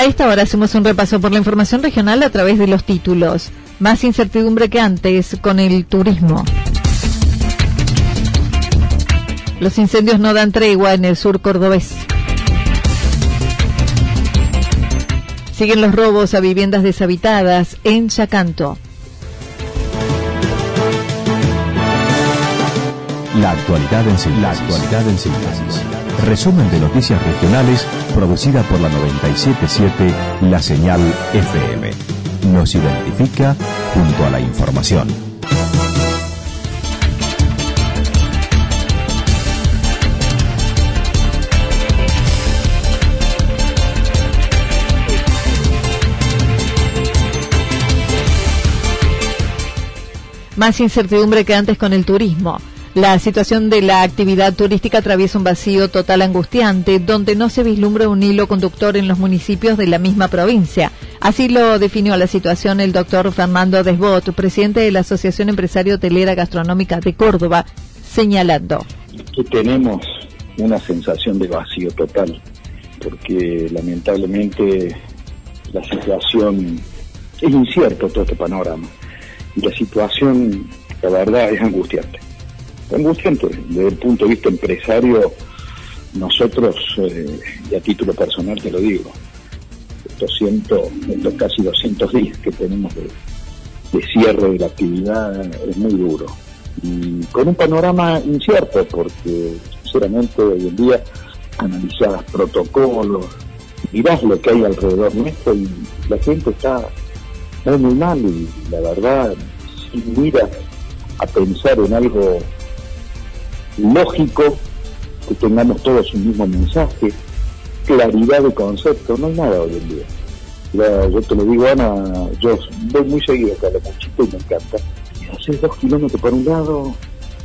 A esta hora hacemos un repaso por la información regional a través de los títulos. Más incertidumbre que antes con el turismo. Los incendios no dan tregua en el sur cordobés. Siguen los robos a viviendas deshabitadas en Chacanto. La actualidad en síntesis. La actualidad en síntesis. Resumen de noticias regionales producida por la 977 La Señal FM. Nos identifica junto a la información. Más incertidumbre que antes con el turismo. La situación de la actividad turística atraviesa un vacío total angustiante, donde no se vislumbra un hilo conductor en los municipios de la misma provincia. Así lo definió la situación el doctor Fernando Desbot, presidente de la Asociación Empresario Hotelera Gastronómica de Córdoba, señalando. Tenemos una sensación de vacío total, porque lamentablemente la situación es incierto todo este panorama y la situación, la verdad, es angustiante angustiante. Desde el punto de vista empresario, nosotros, eh, y a título personal te lo digo, estos, casi 200 días que tenemos de, cierre de la actividad es muy duro. Y con un panorama incierto, porque sinceramente hoy en día analizás protocolos, mirás lo que hay alrededor nuestro y la gente está muy, mal y la verdad, si miras a pensar en algo lógico, que tengamos todos un mismo mensaje, claridad de concepto, no hay nada hoy en día. yo te lo digo, Ana, yo voy muy seguido acá a la y me encanta. Haces dos kilómetros para un lado,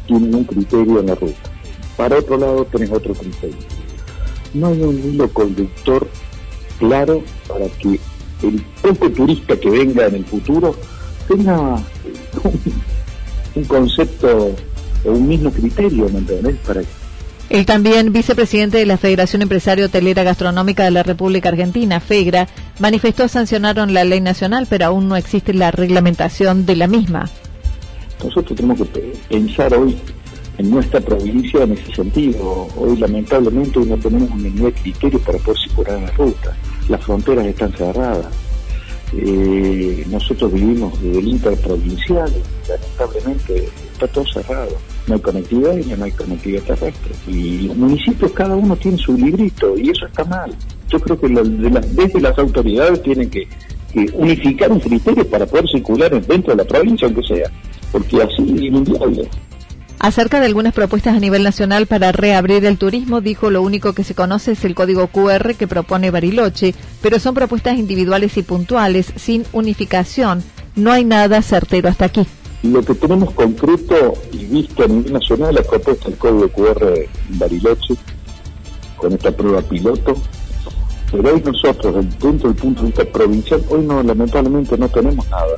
tienen un criterio en la ruta. Para otro lado tenés otro criterio. No hay un hilo conductor claro para que el poco turista que venga en el futuro tenga un concepto un mismo criterio, ¿me entiendes? Para el también vicepresidente de la Federación Empresario Hotelera Gastronómica de la República Argentina, FEGRA, manifestó sancionaron la ley nacional, pero aún no existe la reglamentación de la misma. Nosotros tenemos que pensar hoy en nuestra provincia en ese sentido. Hoy lamentablemente no tenemos un menú de criterios para poder circular la ruta. Las fronteras están cerradas. Eh, nosotros vivimos desde el interprovincial, lamentablemente está todo cerrado no hay conectividad y no hay conectividad terrestre. Y los municipios cada uno tiene su librito y eso está mal. Yo creo que desde las autoridades tienen que, unificar un criterio para poder circular dentro de la provincia, aunque sea, porque así es inviable. Acerca de algunas propuestas a nivel nacional para reabrir el turismo, dijo lo único que se conoce es el código QR que propone Bariloche, pero son propuestas individuales y puntuales, sin unificación. No hay nada certero hasta aquí. Lo que tenemos concreto y visto a nivel nacional es la propuesta del código QR Bariloche, con esta prueba piloto, pero hoy nosotros, dentro del punto de vista provincial, hoy no lamentablemente no tenemos nada.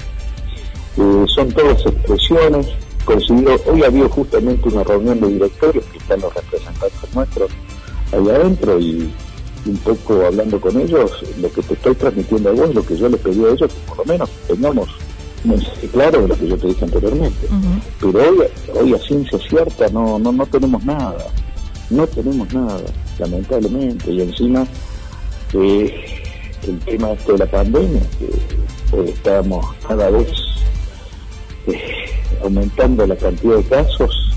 Eh, son todas expresiones, considero, hoy ha habido justamente una reunión de directorios que están los representantes nuestros ahí adentro y un poco hablando con ellos, lo que te estoy transmitiendo a vos, lo que yo les pedí a ellos, que por lo menos tengamos mensaje claro de lo que yo te dije anteriormente. Pero hoy, hoy a ciencia cierta no, no, no tenemos nada, no tenemos nada, lamentablemente, y encima eh, el tema este de la pandemia, que hoy estamos cada vez eh, aumentando la cantidad de casos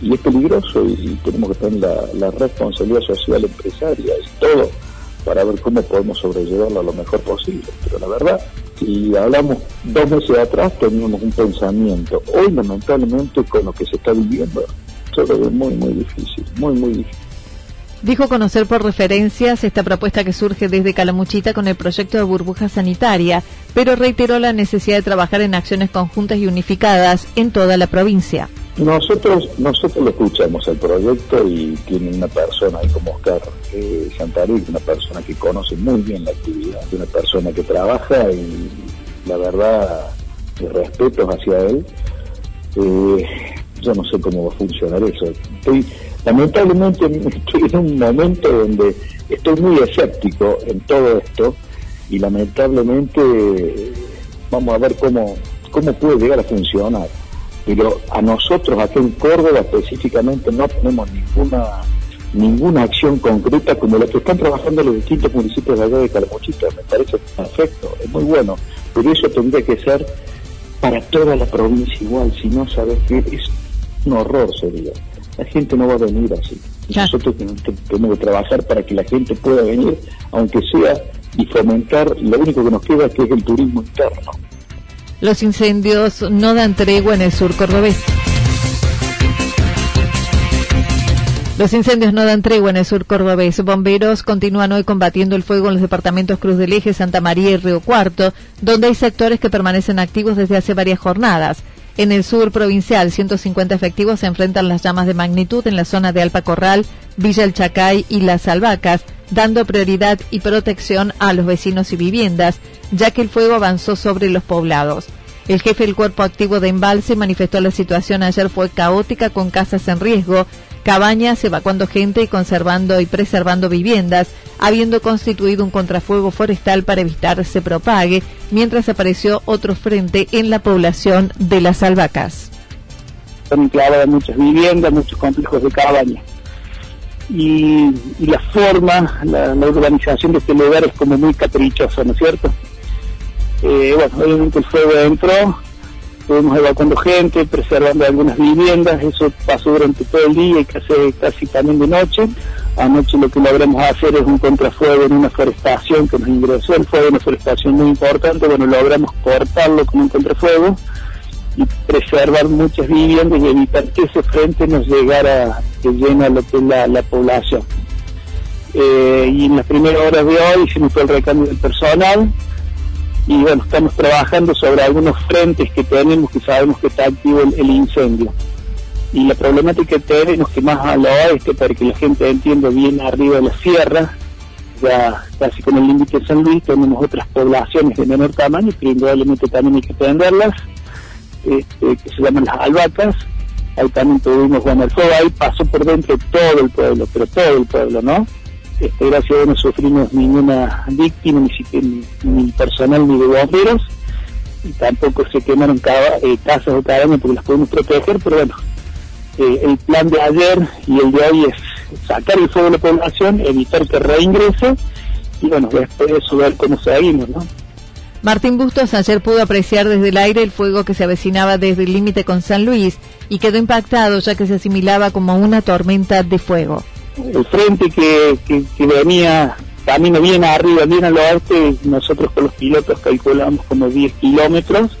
y es peligroso y, tenemos que tener la, responsabilidad social empresaria y todo para ver cómo podemos sobrellevarlo lo mejor posible. Pero la verdad, si hablamos dos meses atrás teníamos un pensamiento. Hoy lamentablemente con lo que se está viviendo, todo es muy, muy difícil, muy, muy difícil. Dijo conocer por referencias esta propuesta que surge desde Calamuchita con el proyecto de burbuja sanitaria, pero reiteró la necesidad de trabajar en acciones conjuntas y unificadas en toda la provincia. Nosotros nosotros lo escuchamos el proyecto y tiene una persona ahí como Oscar eh, una persona que conoce muy bien la actividad, una persona que trabaja y la verdad, respeto hacia él. Eh, yo no sé cómo va a funcionar eso. Estoy, lamentablemente estoy en un momento donde estoy muy escéptico en todo esto y lamentablemente vamos a ver cómo, cómo puede llegar a funcionar pero a nosotros aquí en Córdoba específicamente no tenemos ninguna ninguna acción concreta como la que están trabajando los distintos municipios de allá de Calamuchita, me parece perfecto, es muy bueno, pero eso tendría que ser para toda la provincia igual, si no sabes que es un horror sería. La gente no va a venir así. Nosotros tenemos que trabajar para que la gente pueda venir, aunque sea, y fomentar, lo único que nos queda que es el turismo interno. Los incendios no dan tregua en el sur cordobés. Los incendios no dan tregua en el sur cordobés. Bomberos continúan hoy combatiendo el fuego en los departamentos Cruz del Eje, Santa María y Río Cuarto, donde hay sectores que permanecen activos desde hace varias jornadas. En el sur provincial, 150 efectivos se enfrentan las llamas de magnitud en la zona de Alpa Corral, Villa El Chacay y Las Albacas, dando prioridad y protección a los vecinos y viviendas, ya que el fuego avanzó sobre los poblados. El jefe del cuerpo activo de embalse manifestó la situación ayer fue caótica con casas en riesgo, cabañas evacuando gente y conservando y preservando viviendas, habiendo constituido un contrafuego forestal para evitar se propague, mientras apareció otro frente en la población de las. Están enclavadas muchas viviendas, muchos complejos de cabañas y, la forma, la, organización de este lugar es como muy caprichosa, ¿no es cierto? Eh, bueno, obviamente el fuego entró, estuvimos evacuando gente, preservando algunas viviendas, eso pasó durante todo el día y casi, casi también de noche. Anoche lo que logramos hacer es un contrafuego en una forestación que nos ingresó, el fuego una forestación muy importante, bueno, logramos cortarlo con un contrafuego y preservar muchas viviendas y evitar que ese frente nos llegara que llena lo que es la, población. Eh, y en las primeras horas de hoy hicimos todo el recambio del personal y bueno, estamos trabajando sobre algunos frentes que tenemos que sabemos que está activo el, incendio. Y la problemática que tenemos que más a lo oeste, para que la gente entienda bien arriba de la sierra, ya casi con el límite de San Luis, tenemos otras poblaciones de menor tamaño que indudablemente también hay que atenderlas este, que se llaman las albacas. Ahí también tuvimos, bueno, el fuego ahí pasó por dentro todo el pueblo, pero todo el pueblo, ¿no? Este, gracias a Dios no sufrimos ninguna víctima, ni, ni personal ni de bomberos, y tampoco se quemaron eh, casas o cabañas porque las podemos proteger, pero bueno, eh, el plan de ayer y el de hoy es sacar el fuego de la población, evitar que reingrese, y bueno, después de eso ver cómo seguimos, ¿no? Martín Bustos ayer pudo apreciar desde el aire el fuego que se avecinaba desde el límite con San Luis y quedó impactado ya que se asimilaba como una tormenta de fuego. El frente que, venía camino bien arriba, bien al oeste, nosotros con los pilotos calculamos como 10 kilómetros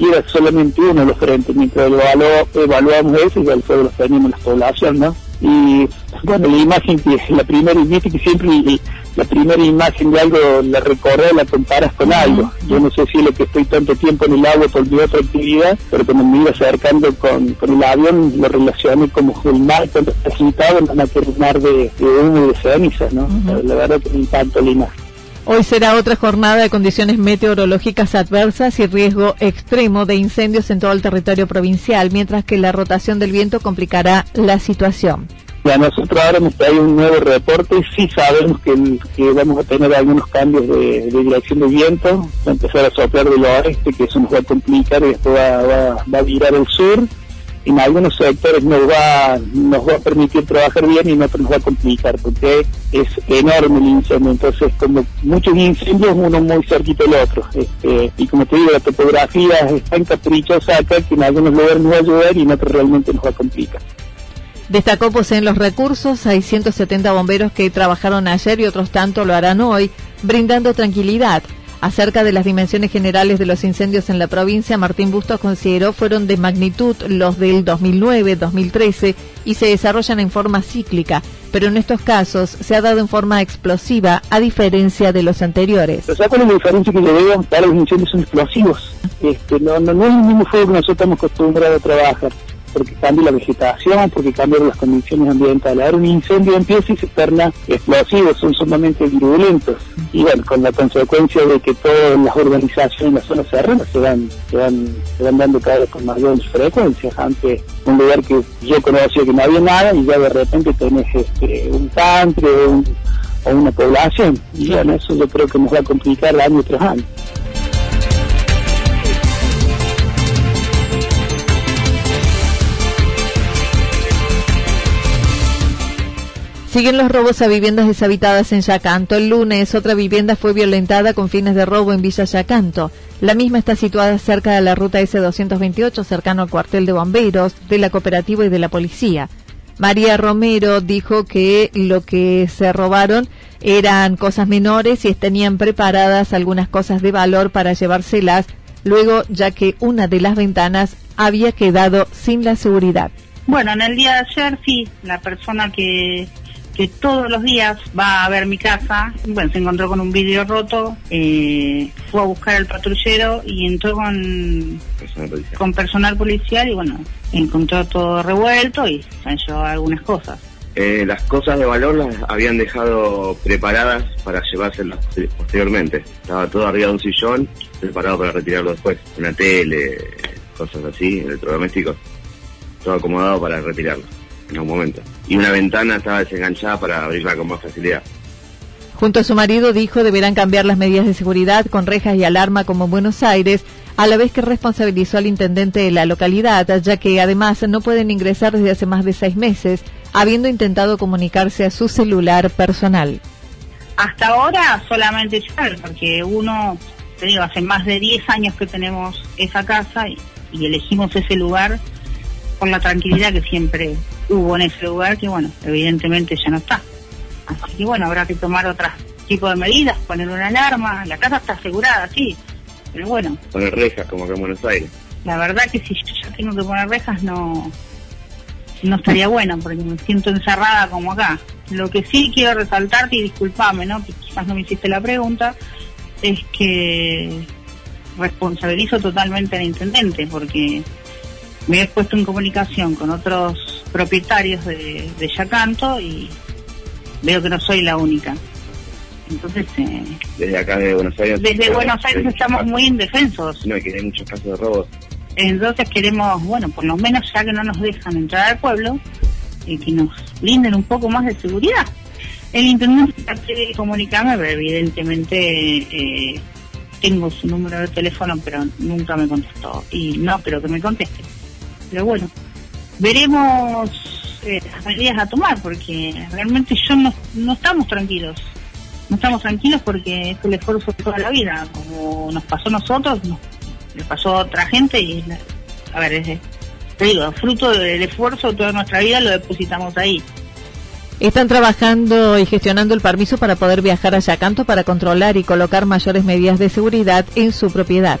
y era solamente uno de los frentes, mientras evaluamos eso y el fuego lo teníamos en la población, ¿no? Y bueno, la imagen que la primera, viste que siempre la primera imagen de algo la recorres, la comparas con algo. Yo no sé si es lo que estoy tanto tiempo en el agua por mi otra actividad, pero cuando me iba acercando con, el avión lo relacioné como el mar cuando está agitado a terminar de, de humo y de cenizas, ¿no? La verdad que me impactó la imagen. Hoy será otra jornada de condiciones meteorológicas adversas y riesgo extremo de incendios en todo el territorio provincial, mientras que la rotación del viento complicará la situación. Ya nosotros ahora nos trae un nuevo reporte, sí sabemos que, vamos a tener algunos cambios de, dirección de viento, va a empezar a soplar del oeste, que eso nos va a complicar y después va, va a virar al sur en algunos sectores nos va, nos va a permitir trabajar bien y en otros nos va a complicar porque es enorme el incendio, entonces como muchos incendios uno muy cerquita del otro este, y como te digo la topografía es tan caprichosa acá que en algunos lugares nos va a ayudar y en otros realmente nos va a complicar. Destacó poseen los recursos, hay 170 bomberos que trabajaron ayer y otros tanto lo harán hoy, brindando tranquilidad. Acerca de las dimensiones generales de los incendios en la provincia, Martín Bustos consideró fueron de magnitud los del 2009, 2013 y se desarrollan en forma cíclica, pero en estos casos se ha dado en forma explosiva a diferencia de los anteriores. ¿Sabes cuál es la diferencia que le veo? Para los incendios son explosivos. Este, no, no, no es el mismo fuego que nosotros estamos acostumbrados a trabajar porque cambia la vegetación, porque cambian las condiciones ambientales. Ahora un incendio empieza y se torna explosivo, son sumamente virulentos. Y bueno, con la consecuencia de que todas las organizaciones en las zonas serranas se van, se van, se van dando cada vez con mayor frecuencia. Antes un lugar que yo conocía que no había nada y ya de repente tenés este, un country o, una población. Y bueno, eso yo creo que nos va a complicar año tras año. Siguen los robos a viviendas deshabitadas en Yacanto. El lunes otra vivienda fue violentada con fines de robo en Villa Yacanto. La misma está situada cerca de la ruta S228, cercano al cuartel de bomberos, de la cooperativa y de la policía. María Romero dijo que lo que se robaron eran cosas menores y tenían preparadas algunas cosas de valor para llevárselas luego ya que una de las ventanas había quedado sin la seguridad. Bueno, en el día de ayer sí, la persona que que todos los días va a ver mi casa, bueno, se encontró con un vidrio roto, eh, fue a buscar al patrullero y entró con personal, con personal policial y bueno, encontró todo revuelto y se han algunas cosas. Eh, las cosas de valor las habían dejado preparadas para llevárselas posteriormente. Estaba todo arriba de un sillón, preparado para retirarlo después. Una tele, cosas así, electrodomésticos, todo acomodado para retirarlo en un momento. Y una ventana estaba desenganchada para abrirla con más facilidad. Junto a su marido dijo deberán cambiar las medidas de seguridad con rejas y alarma como en Buenos Aires, a la vez que responsabilizó al intendente de la localidad, ya que además no pueden ingresar desde hace más de seis meses, habiendo intentado comunicarse a su celular personal. Hasta ahora solamente yo, porque uno, te digo, hace más de 10 años que tenemos esa casa y, y elegimos ese lugar con la tranquilidad que siempre hubo en ese lugar que, bueno, evidentemente ya no está. Así que, bueno, habrá que tomar otro tipo de medidas, poner una alarma. La casa está asegurada, sí, pero bueno. Poner rejas, como acá en Buenos Aires. La verdad que si yo ya tengo que poner rejas, no no estaría bueno, porque me siento encerrada como acá. Lo que sí quiero resaltarte, y disculpame, ¿no? que quizás no me hiciste la pregunta, es que responsabilizo totalmente al intendente, porque me he puesto en comunicación con otros propietarios de, de Yacanto y veo que no soy la única. Entonces, eh, desde acá de Buenos Aires. Desde Buenos Aires estamos muy indefensos. No, que hay muchos casos de robos. Entonces queremos, bueno, por lo menos ya que no nos dejan entrar al pueblo, y que nos brinden un poco más de seguridad. El intendente quiere comunicarme, pero evidentemente eh, tengo su número de teléfono, pero nunca me contestó. Y no creo que me conteste. Pero bueno, veremos eh, las medidas a tomar, porque realmente yo no, no estamos tranquilos. No estamos tranquilos porque es el esfuerzo de toda la vida. Como nos pasó a nosotros, nos, pasó a otra gente y, a ver, es, te digo, fruto del esfuerzo de toda nuestra vida lo depositamos ahí. Están trabajando y gestionando el permiso para poder viajar a Yacanto para controlar y colocar mayores medidas de seguridad en su propiedad.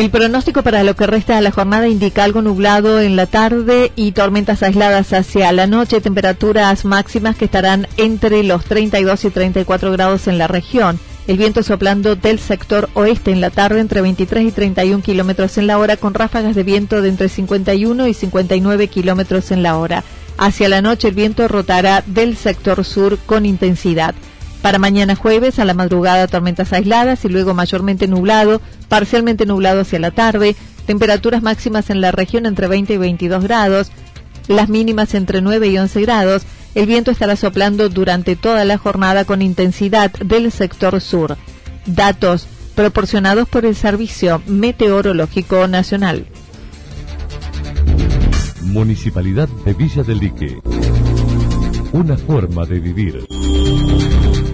El pronóstico para lo que resta de la jornada indica algo nublado en la tarde y tormentas aisladas hacia la noche, temperaturas máximas que estarán entre los 32 y 34 grados en la región. El viento soplando del sector oeste en la tarde entre 23 y 31 kilómetros en la hora, con ráfagas de viento de entre 51 y 59 kilómetros en la hora. Hacia la noche el viento rotará del sector sur con intensidad. Para mañana jueves, a la madrugada, tormentas aisladas y luego mayormente nublado, parcialmente nublado hacia la tarde, temperaturas máximas en la región entre 20 y 22 grados, las mínimas entre 9 y 11 grados. El viento estará soplando durante toda la jornada con intensidad del sector sur. Datos proporcionados por el Servicio Meteorológico Nacional. Municipalidad de Villa del Lique. Una forma de vivir.